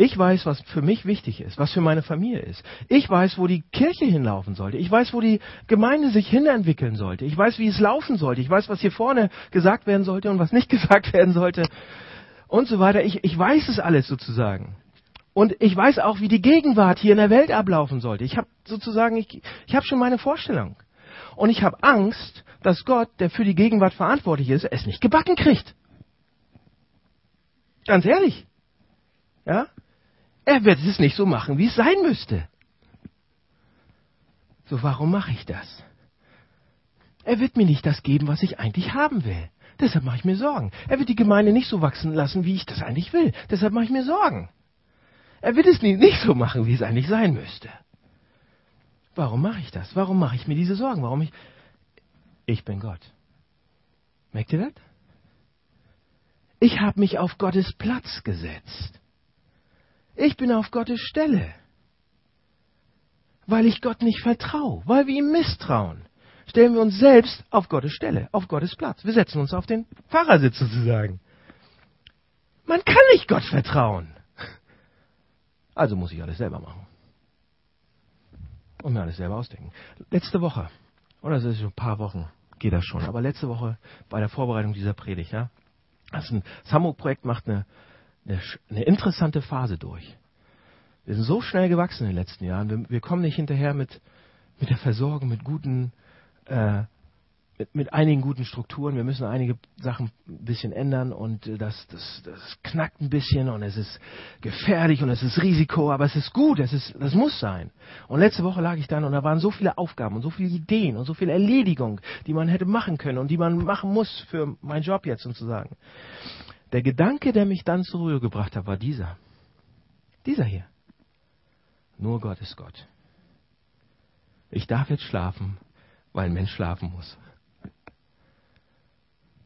Ich weiß, was für mich wichtig ist, was für meine Familie ist. Ich weiß, wo die Kirche hinlaufen sollte. Ich weiß, wo die Gemeinde sich hinentwickeln sollte. Ich weiß, wie es laufen sollte. Ich weiß, was hier vorne gesagt werden sollte und was nicht *laughs* gesagt werden sollte. Und so weiter. Ich, ich weiß es alles sozusagen. Und ich weiß auch, wie die Gegenwart hier in der Welt ablaufen sollte. Ich habe sozusagen, ich, ich habe schon meine Vorstellung. Und ich habe Angst, dass Gott, der für die Gegenwart verantwortlich ist, es nicht gebacken kriegt. Ganz ehrlich. Ja? Er wird es nicht so machen, wie es sein müsste. So, warum mache ich das? Er wird mir nicht das geben, was ich eigentlich haben will. Deshalb mache ich mir Sorgen. Er wird die Gemeinde nicht so wachsen lassen, wie ich das eigentlich will. Deshalb mache ich mir Sorgen. Er wird es nicht so machen, wie es eigentlich sein müsste. Warum mache ich das? Warum mache ich mir diese Sorgen? Warum ich. Ich bin Gott. Merkt ihr das? Ich habe mich auf Gottes Platz gesetzt. Ich bin auf Gottes Stelle. Weil ich Gott nicht vertraue, weil wir ihm misstrauen, stellen wir uns selbst auf Gottes Stelle, auf Gottes Platz. Wir setzen uns auf den Fahrersitz sozusagen. Man kann nicht Gott vertrauen. Also muss ich alles selber machen. Und mir alles selber ausdenken. Letzte Woche, oder das ist schon ein paar Wochen, geht das schon, aber letzte Woche bei der Vorbereitung dieser Predigt, ja, das, das Hamburg-Projekt macht eine, eine, interessante Phase durch. Wir sind so schnell gewachsen in den letzten Jahren. Wir, wir kommen nicht hinterher mit, mit der Versorgung, mit guten, äh, mit, mit, einigen guten Strukturen. Wir müssen einige Sachen ein bisschen ändern und äh, das, das, das knackt ein bisschen und es ist gefährlich und es ist Risiko, aber es ist gut, es ist, das muss sein. Und letzte Woche lag ich dann und da waren so viele Aufgaben und so viele Ideen und so viel Erledigung, die man hätte machen können und die man machen muss für meinen Job jetzt sozusagen. Der Gedanke, der mich dann zur Ruhe gebracht hat, war dieser. Dieser hier. Nur Gott ist Gott. Ich darf jetzt schlafen, weil ein Mensch schlafen muss.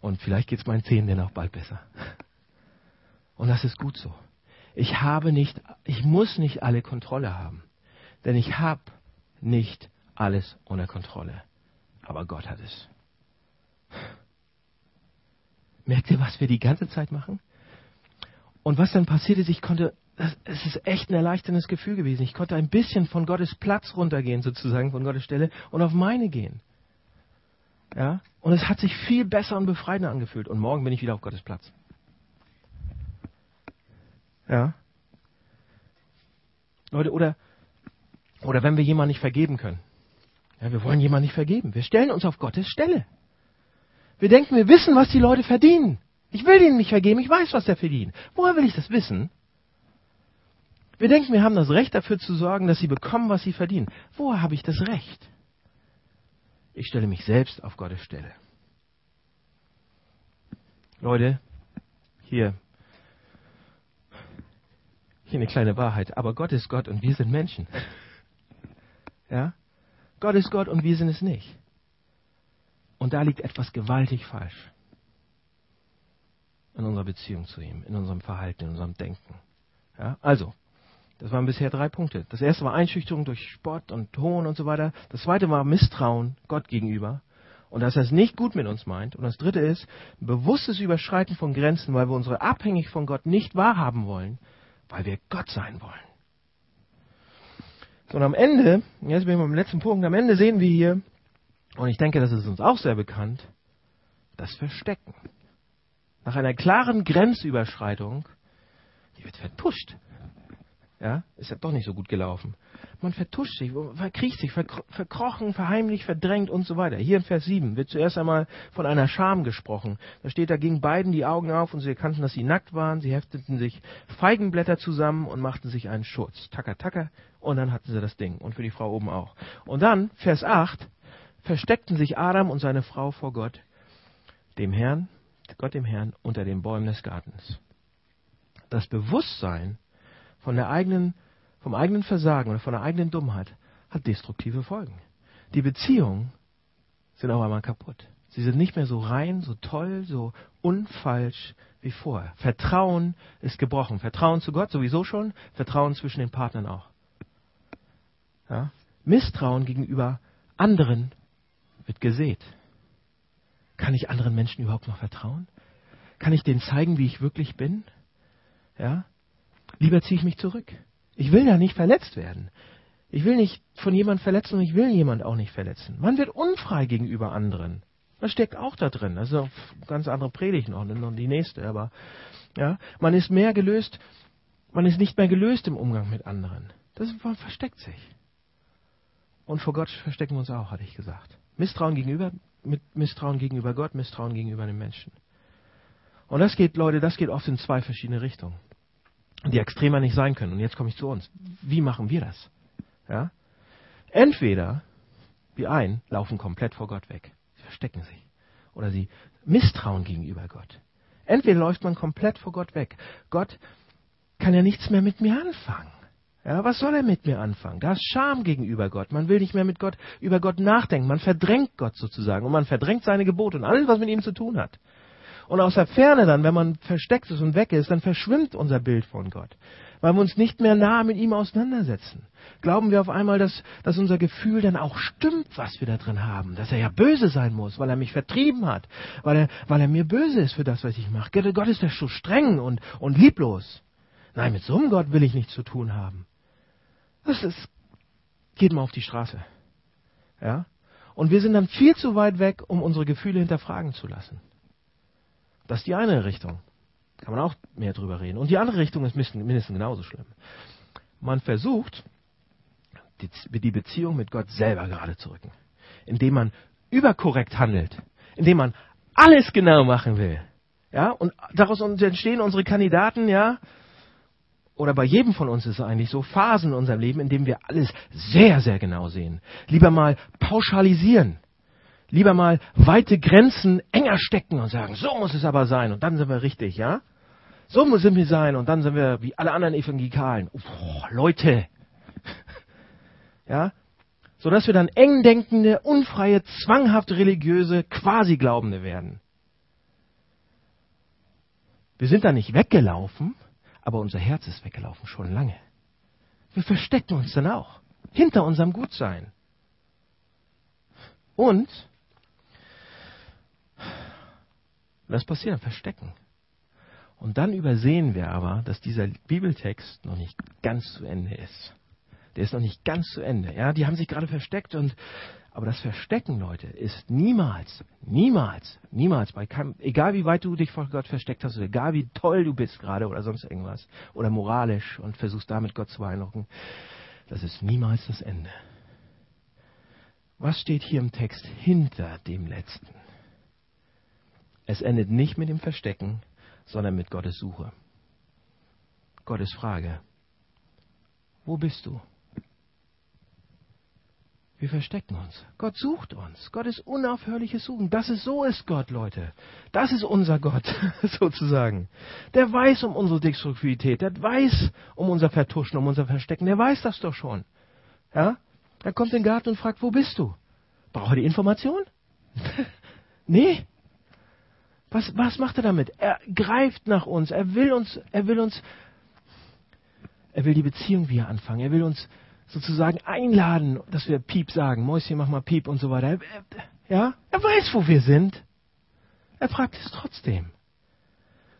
Und vielleicht geht es meinen Zähnen denn auch bald besser. Und das ist gut so. Ich habe nicht, ich muss nicht alle Kontrolle haben. Denn ich habe nicht alles unter Kontrolle. Aber Gott hat es. Merkt ihr, was wir die ganze Zeit machen? Und was dann passiert ist, ich konnte, es ist echt ein erleichterndes Gefühl gewesen. Ich konnte ein bisschen von Gottes Platz runtergehen, sozusagen, von Gottes Stelle und auf meine gehen. Ja? Und es hat sich viel besser und befreiender angefühlt. Und morgen bin ich wieder auf Gottes Platz. Ja? Leute, oder, oder wenn wir jemanden nicht vergeben können. Ja, wir wollen jemanden nicht vergeben. Wir stellen uns auf Gottes Stelle. Wir denken, wir wissen, was die Leute verdienen. Ich will ihnen nicht vergeben, ich weiß, was der verdient. Woher will ich das wissen? Wir denken, wir haben das Recht dafür zu sorgen, dass sie bekommen, was sie verdienen. Woher habe ich das Recht? Ich stelle mich selbst auf Gottes Stelle. Leute, hier, hier eine kleine Wahrheit. Aber Gott ist Gott und wir sind Menschen. *laughs* Ja? Gott ist Gott und wir sind es nicht. Und da liegt etwas gewaltig falsch. In unserer Beziehung zu ihm, in unserem Verhalten, in unserem Denken. Ja? Also, das waren bisher drei Punkte. Das erste war Einschüchterung durch Spott und Ton und so weiter. Das zweite war Misstrauen Gott gegenüber. Und dass er es nicht gut mit uns meint. Und das dritte ist bewusstes Überschreiten von Grenzen, weil wir unsere abhängig von Gott nicht wahrhaben wollen, weil wir Gott sein wollen. So, und am Ende, jetzt bin ich beim letzten Punkt, am Ende sehen wir hier, und ich denke, das ist uns auch sehr bekannt, das Verstecken. Nach einer klaren Grenzüberschreitung, die wird vertuscht. Ja, ist ja doch nicht so gut gelaufen. Man vertuscht sich, verkriecht sich, verkrochen, verheimlicht, verdrängt und so weiter. Hier in Vers 7 wird zuerst einmal von einer Scham gesprochen. Da steht, da gingen beiden die Augen auf und sie erkannten, dass sie nackt waren. Sie hefteten sich Feigenblätter zusammen und machten sich einen Schutz. Tacker, tacker. Und dann hatten sie das Ding. Und für die Frau oben auch. Und dann, Vers 8, versteckten sich Adam und seine Frau vor Gott, dem Herrn, Gott dem Herrn, unter den Bäumen des Gartens. Das Bewusstsein, von der eigenen, vom eigenen Versagen oder von der eigenen Dummheit hat destruktive Folgen. Die Beziehungen sind auf einmal kaputt. Sie sind nicht mehr so rein, so toll, so unfalsch wie vorher. Vertrauen ist gebrochen. Vertrauen zu Gott sowieso schon, Vertrauen zwischen den Partnern auch. Ja? Misstrauen gegenüber anderen wird gesät. Kann ich anderen Menschen überhaupt noch vertrauen? Kann ich denen zeigen, wie ich wirklich bin? Ja? Lieber ziehe ich mich zurück. Ich will ja nicht verletzt werden. Ich will nicht von jemand verletzen und ich will jemand auch nicht verletzen. Man wird unfrei gegenüber anderen. Das steckt auch da drin. Das ist eine ganz andere Predigt noch, noch die nächste. Aber ja, man ist mehr gelöst, man ist nicht mehr gelöst im Umgang mit anderen. Das man versteckt sich. Und vor Gott verstecken wir uns auch, hatte ich gesagt. Misstrauen gegenüber, mit Misstrauen gegenüber Gott, Misstrauen gegenüber den Menschen. Und das geht, Leute, das geht oft in zwei verschiedene Richtungen die extremer nicht sein können. Und jetzt komme ich zu uns. Wie machen wir das? Ja? Entweder wir ein laufen komplett vor Gott weg. Sie verstecken sich. Oder sie misstrauen gegenüber Gott. Entweder läuft man komplett vor Gott weg. Gott kann ja nichts mehr mit mir anfangen. Ja, was soll er mit mir anfangen? Da ist Scham gegenüber Gott. Man will nicht mehr mit Gott über Gott nachdenken. Man verdrängt Gott sozusagen und man verdrängt seine Gebote und alles, was mit ihm zu tun hat. Und aus der Ferne dann, wenn man versteckt ist und weg ist, dann verschwimmt unser Bild von Gott. Weil wir uns nicht mehr nah mit ihm auseinandersetzen. Glauben wir auf einmal, dass, dass unser Gefühl dann auch stimmt, was wir da drin haben. Dass er ja böse sein muss, weil er mich vertrieben hat. Weil er, weil er mir böse ist für das, was ich mache. Gott ist ja so streng und, und lieblos. Nein, mit so einem Gott will ich nichts zu tun haben. Das ist, geht mal auf die Straße. Ja? Und wir sind dann viel zu weit weg, um unsere Gefühle hinterfragen zu lassen. Das ist die eine Richtung. Kann man auch mehr drüber reden. Und die andere Richtung ist mindestens genauso schlimm. Man versucht, die Beziehung mit Gott selber gerade zu rücken. Indem man überkorrekt handelt. Indem man alles genau machen will. Ja, und daraus entstehen unsere Kandidaten, ja, oder bei jedem von uns ist es eigentlich so, Phasen in unserem Leben, in denen wir alles sehr, sehr genau sehen. Lieber mal pauschalisieren lieber mal weite Grenzen enger stecken und sagen, so muss es aber sein und dann sind wir richtig, ja? So muss es sein und dann sind wir wie alle anderen Evangelikalen. Oh, Leute. *laughs* ja? So dass wir dann eng denkende, unfreie, zwanghaft religiöse, quasi Glaubende werden. Wir sind da nicht weggelaufen, aber unser Herz ist weggelaufen schon lange. Wir verstecken uns dann auch hinter unserem Gutsein. Und Was passiert? Verstecken. Und dann übersehen wir aber, dass dieser Bibeltext noch nicht ganz zu Ende ist. Der ist noch nicht ganz zu Ende. Ja, die haben sich gerade versteckt und, aber das Verstecken, Leute, ist niemals, niemals, niemals bei keinem, egal wie weit du dich vor Gott versteckt hast, oder egal wie toll du bist gerade oder sonst irgendwas, oder moralisch und versuchst damit Gott zu beeindrucken, das ist niemals das Ende. Was steht hier im Text hinter dem letzten? Es endet nicht mit dem Verstecken, sondern mit Gottes Suche. Gottes Frage. Wo bist du? Wir verstecken uns. Gott sucht uns. Gott ist unaufhörliches Suchen. Das ist so ist Gott, Leute. Das ist unser Gott, *laughs* sozusagen. Der weiß um unsere Destruktivität. Der weiß um unser Vertuschen, um unser Verstecken. Der weiß das doch schon. Ja? Er kommt in den Garten und fragt, wo bist du? Braucht er die Information? *laughs* nee. Was, was macht er damit? Er greift nach uns. Er will uns, er will uns, er will die Beziehung wieder anfangen. Er will uns sozusagen einladen, dass wir Piep sagen. Mäuschen, mach mal Piep und so weiter. Er, ja, er weiß, wo wir sind. Er fragt es trotzdem.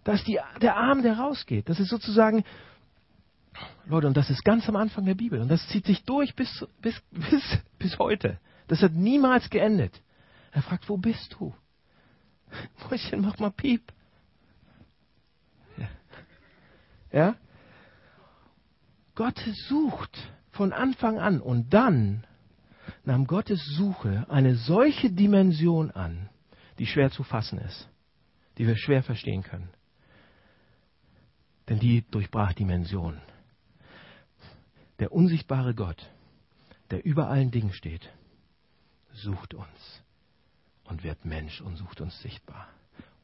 Da ist die, der Arm, der rausgeht. Das ist sozusagen Leute, und das ist ganz am Anfang der Bibel. Und das zieht sich durch bis, bis, bis, bis heute. Das hat niemals geendet. Er fragt, wo bist du? Mäuschen, mach mal Piep. Ja? Gott sucht von Anfang an und dann nahm Gottes Suche eine solche Dimension an, die schwer zu fassen ist, die wir schwer verstehen können. Denn die durchbrach Dimensionen. Der unsichtbare Gott, der über allen Dingen steht, sucht uns und wird Mensch und sucht uns sichtbar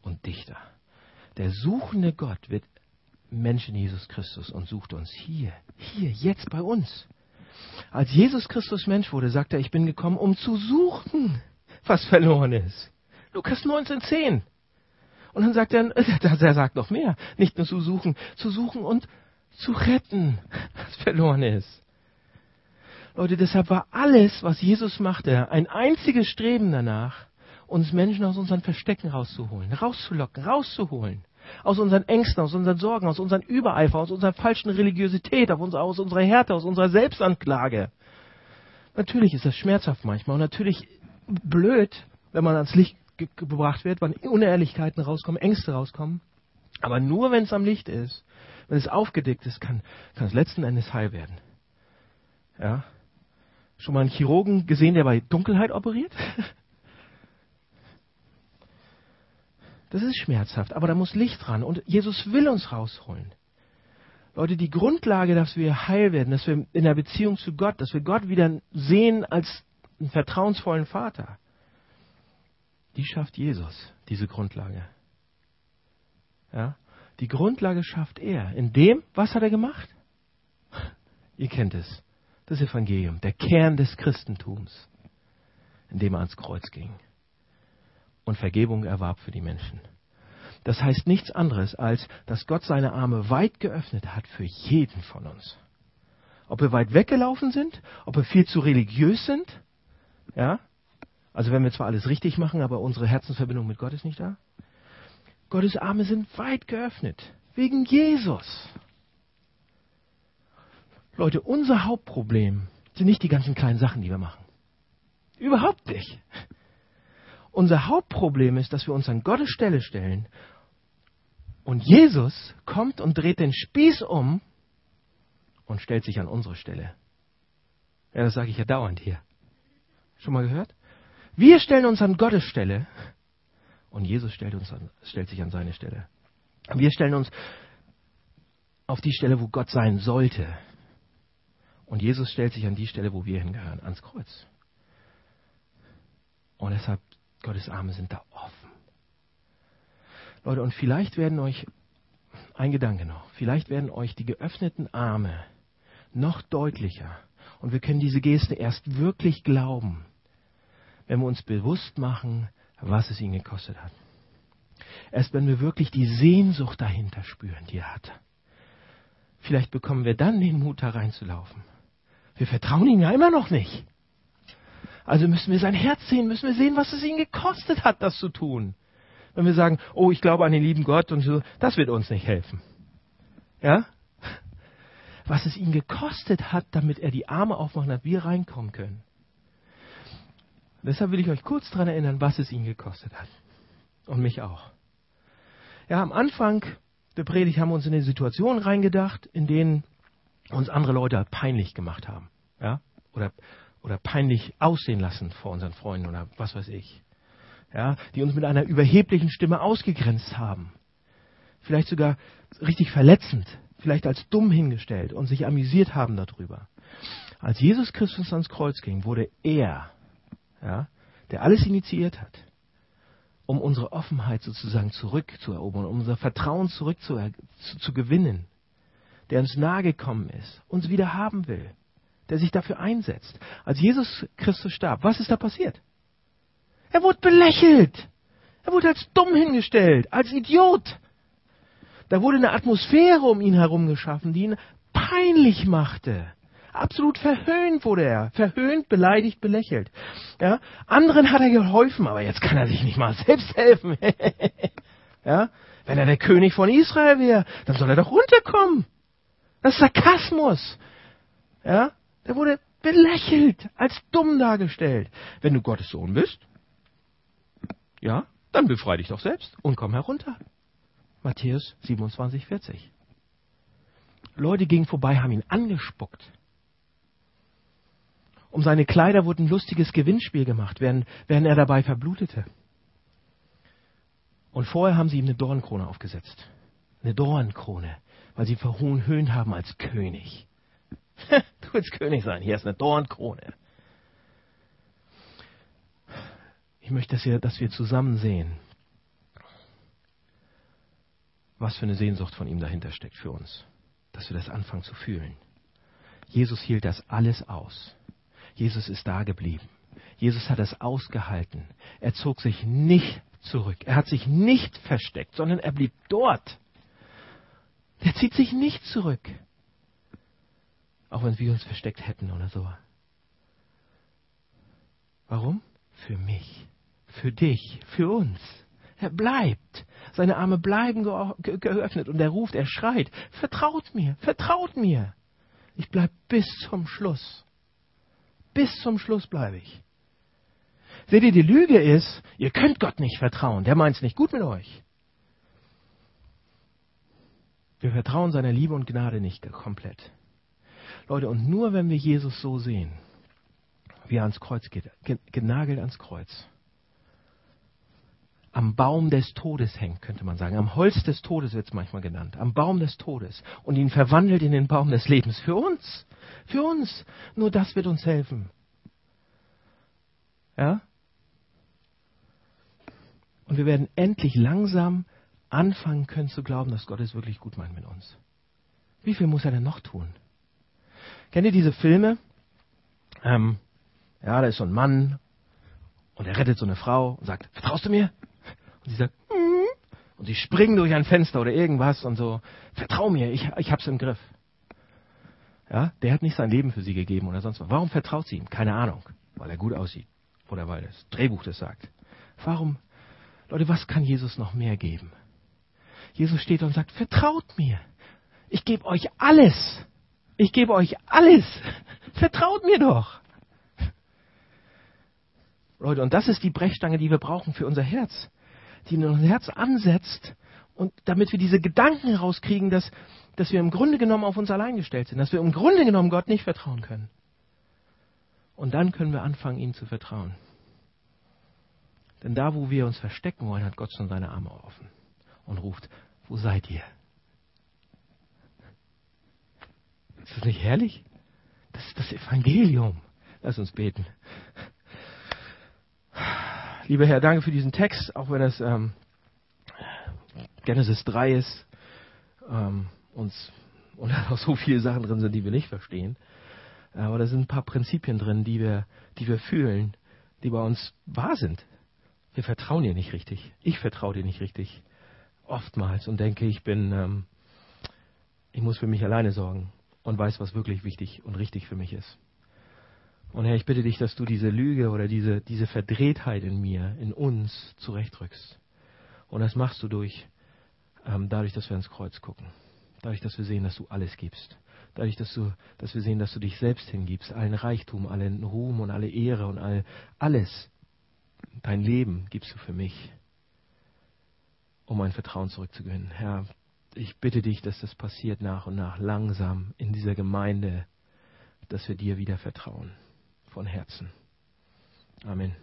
und dichter. Der suchende Gott wird Mensch in Jesus Christus und sucht uns hier, hier, jetzt bei uns. Als Jesus Christus Mensch wurde, sagte er, ich bin gekommen, um zu suchen, was verloren ist. Lukas 19,10. Und dann sagt er, *laughs* er sagt noch mehr, nicht nur zu suchen, zu suchen und zu retten, was verloren ist. Leute, deshalb war alles, was Jesus machte, ein einziges Streben danach, uns Menschen aus unseren Verstecken rauszuholen, rauszulocken, rauszuholen. Aus unseren Ängsten, aus unseren Sorgen, aus unseren Übereifer, aus unserer falschen Religiosität, aus unserer Härte, aus unserer Selbstanklage. Natürlich ist das schmerzhaft manchmal und natürlich blöd, wenn man ans Licht ge gebracht wird, wenn Unehrlichkeiten rauskommen, Ängste rauskommen. Aber nur wenn es am Licht ist, wenn es aufgedeckt ist, kann, kann es letzten Endes heil werden. Ja? Schon mal einen Chirurgen gesehen, der bei Dunkelheit operiert? *laughs* Das ist schmerzhaft, aber da muss Licht ran und Jesus will uns rausholen. Leute, die Grundlage, dass wir heil werden, dass wir in der Beziehung zu Gott, dass wir Gott wieder sehen als einen vertrauensvollen Vater, die schafft Jesus, diese Grundlage. Ja? Die Grundlage schafft er. In dem, was hat er gemacht? *laughs* Ihr kennt es. Das Evangelium, der Kern des Christentums, in dem er ans Kreuz ging und Vergebung erwarb für die Menschen. Das heißt nichts anderes, als dass Gott seine Arme weit geöffnet hat für jeden von uns. Ob wir weit weggelaufen sind, ob wir viel zu religiös sind, ja, also wenn wir zwar alles richtig machen, aber unsere Herzensverbindung mit Gott ist nicht da. Gottes Arme sind weit geöffnet, wegen Jesus. Leute, unser Hauptproblem sind nicht die ganzen kleinen Sachen, die wir machen. Überhaupt nicht. Unser Hauptproblem ist, dass wir uns an Gottes Stelle stellen und Jesus kommt und dreht den Spieß um und stellt sich an unsere Stelle. Ja, das sage ich ja dauernd hier. Schon mal gehört? Wir stellen uns an Gottes Stelle und Jesus stellt, uns an, stellt sich an seine Stelle. Wir stellen uns auf die Stelle, wo Gott sein sollte. Und Jesus stellt sich an die Stelle, wo wir hingehören, ans Kreuz. Und deshalb Gottes Arme sind da offen. Leute, und vielleicht werden euch, ein Gedanke noch, vielleicht werden euch die geöffneten Arme noch deutlicher. Und wir können diese Geste erst wirklich glauben, wenn wir uns bewusst machen, was es ihn gekostet hat. Erst wenn wir wirklich die Sehnsucht dahinter spüren, die er hat. Vielleicht bekommen wir dann den Mut, da reinzulaufen. Wir vertrauen ihm ja immer noch nicht. Also müssen wir sein Herz sehen, müssen wir sehen, was es ihn gekostet hat, das zu tun. Wenn wir sagen, oh, ich glaube an den lieben Gott und so, das wird uns nicht helfen. Ja? Was es ihn gekostet hat, damit er die Arme aufmachen hat, wir reinkommen können. Deshalb will ich euch kurz daran erinnern, was es ihn gekostet hat. Und mich auch. Ja, am Anfang der Predigt haben wir uns in eine Situation reingedacht, in denen uns andere Leute peinlich gemacht haben. Ja? Oder oder peinlich aussehen lassen vor unseren Freunden oder was weiß ich. Ja, die uns mit einer überheblichen Stimme ausgegrenzt haben. Vielleicht sogar richtig verletzend, vielleicht als dumm hingestellt und sich amüsiert haben darüber. Als Jesus Christus ans Kreuz ging, wurde er, ja, der alles initiiert hat, um unsere Offenheit sozusagen zurückzuerobern, um unser Vertrauen zurück zu, zu, zu gewinnen, der uns nahe gekommen ist, uns wieder haben will der sich dafür einsetzt. Als Jesus Christus starb, was ist da passiert? Er wurde belächelt. Er wurde als dumm hingestellt, als Idiot. Da wurde eine Atmosphäre um ihn herum geschaffen, die ihn peinlich machte. Absolut verhöhnt wurde er. Verhöhnt, beleidigt, belächelt. Ja? Anderen hat er geholfen, aber jetzt kann er sich nicht mal *laughs* selbst helfen. *laughs* ja? Wenn er der König von Israel wäre, dann soll er doch runterkommen. Das ist Sarkasmus. Ja? Der wurde belächelt, als dumm dargestellt. Wenn du Gottes Sohn bist, ja, dann befrei dich doch selbst und komm herunter. Matthäus 27, 40. Leute gingen vorbei, haben ihn angespuckt. Um seine Kleider wurde ein lustiges Gewinnspiel gemacht, während, während er dabei verblutete. Und vorher haben sie ihm eine Dornkrone aufgesetzt. Eine Dornkrone, weil sie verhohen Höhen haben als König. *laughs* du willst König sein, hier ist eine Dornkrone. Ich möchte, dass wir, dass wir zusammen sehen, was für eine Sehnsucht von ihm dahinter steckt für uns. Dass wir das anfangen zu fühlen. Jesus hielt das alles aus. Jesus ist da geblieben. Jesus hat es ausgehalten. Er zog sich nicht zurück. Er hat sich nicht versteckt, sondern er blieb dort. Der zieht sich nicht zurück. Auch wenn wir uns versteckt hätten oder so. Warum? Für mich, für dich, für uns. Er bleibt. Seine Arme bleiben geöffnet und er ruft, er schreit, vertraut mir, vertraut mir. Ich bleibe bis zum Schluss. Bis zum Schluss bleibe ich. Seht ihr, die Lüge ist, ihr könnt Gott nicht vertrauen. Der meint es nicht gut mit euch. Wir vertrauen seiner Liebe und Gnade nicht komplett. Leute, und nur wenn wir Jesus so sehen, wie er ans Kreuz geht, genagelt ans Kreuz, am Baum des Todes hängt, könnte man sagen. Am Holz des Todes wird es manchmal genannt. Am Baum des Todes. Und ihn verwandelt in den Baum des Lebens. Für uns. Für uns. Nur das wird uns helfen. Ja? Und wir werden endlich langsam anfangen können zu glauben, dass Gott es wirklich gut meint mit uns. Wie viel muss er denn noch tun? Kennt ihr diese Filme? Ähm, ja, da ist so ein Mann und er rettet so eine Frau und sagt, vertraust du mir? Und sie sagt, mm. und sie springen durch ein Fenster oder irgendwas und so, vertrau mir, ich, ich hab's im Griff. Ja, der hat nicht sein Leben für sie gegeben oder sonst was. Warum vertraut sie ihm? Keine Ahnung. Weil er gut aussieht. Oder weil das Drehbuch das sagt. Warum Leute, was kann Jesus noch mehr geben? Jesus steht und sagt, vertraut mir. Ich gebe euch alles. Ich gebe euch alles. *laughs* Vertraut mir doch. Leute, und das ist die Brechstange, die wir brauchen für unser Herz. Die in unser Herz ansetzt und damit wir diese Gedanken rauskriegen, dass, dass wir im Grunde genommen auf uns allein gestellt sind, dass wir im Grunde genommen Gott nicht vertrauen können. Und dann können wir anfangen, ihm zu vertrauen. Denn da, wo wir uns verstecken wollen, hat Gott schon seine Arme offen und ruft, wo seid ihr? Ist das nicht herrlich? Das ist das Evangelium. Lass uns beten. Lieber Herr, danke für diesen Text, auch wenn es ähm, Genesis 3 ist ähm, uns, und *laughs* da noch so viele Sachen drin sind, die wir nicht verstehen. Aber da sind ein paar Prinzipien drin, die wir, die wir fühlen, die bei uns wahr sind. Wir vertrauen dir nicht richtig. Ich vertraue dir nicht richtig. Oftmals und denke, ich bin, ähm, ich muss für mich alleine sorgen und weiß, was wirklich wichtig und richtig für mich ist. Und Herr, ich bitte dich, dass du diese Lüge oder diese, diese Verdrehtheit in mir, in uns zurechtrückst. Und das machst du durch, ähm, dadurch, dass wir ins Kreuz gucken. Dadurch, dass wir sehen, dass du alles gibst. Dadurch, dass, du, dass wir sehen, dass du dich selbst hingibst. Allen Reichtum, allen Ruhm und alle Ehre und all, alles dein Leben gibst du für mich, um mein Vertrauen zurückzugewinnen. Herr, ich bitte dich, dass das passiert nach und nach, langsam in dieser Gemeinde, dass wir dir wieder vertrauen. Von Herzen. Amen.